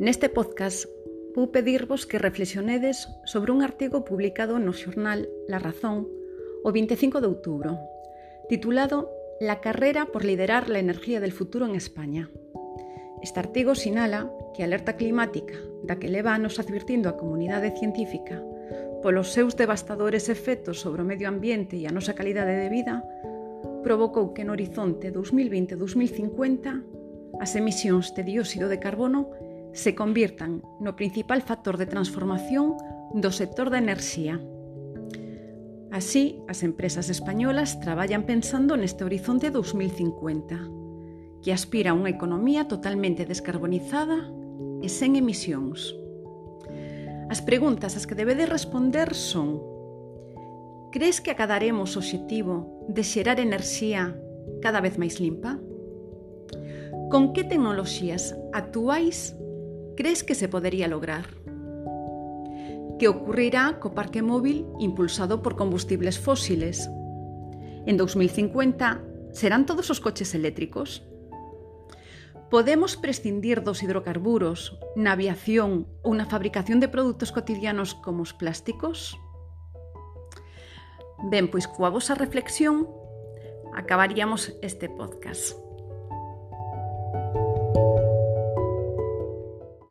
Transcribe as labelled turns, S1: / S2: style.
S1: Neste podcast vou pedirvos que reflexionedes sobre un artigo publicado no xornal La Razón o 25 de outubro, titulado La carrera por liderar la energía del futuro en España. Este artigo sinala que a alerta climática da que leva anos advirtindo a comunidade científica polos seus devastadores efectos sobre o medio ambiente e a nosa calidade de vida, provocou que no horizonte 2020-2050 as emisións de dióxido de carbono se convirtan no principal factor de transformación do sector da enerxía. Así, as empresas españolas traballan pensando neste horizonte 2050, que aspira a unha economía totalmente descarbonizada e sen emisións. As preguntas as que debedes responder son Crees que acadaremos o objetivo de xerar enerxía cada vez máis limpa? Con que tecnoloxías actuais crees que se podería lograr? Que ocurrirá co parque móvil impulsado por combustibles fósiles? En 2050 serán todos os coches eléctricos? Podemos prescindir dos hidrocarburos na aviación ou na fabricación de produtos cotidianos como os plásticos? Ben, pois coa vosa reflexión acabaríamos este podcast.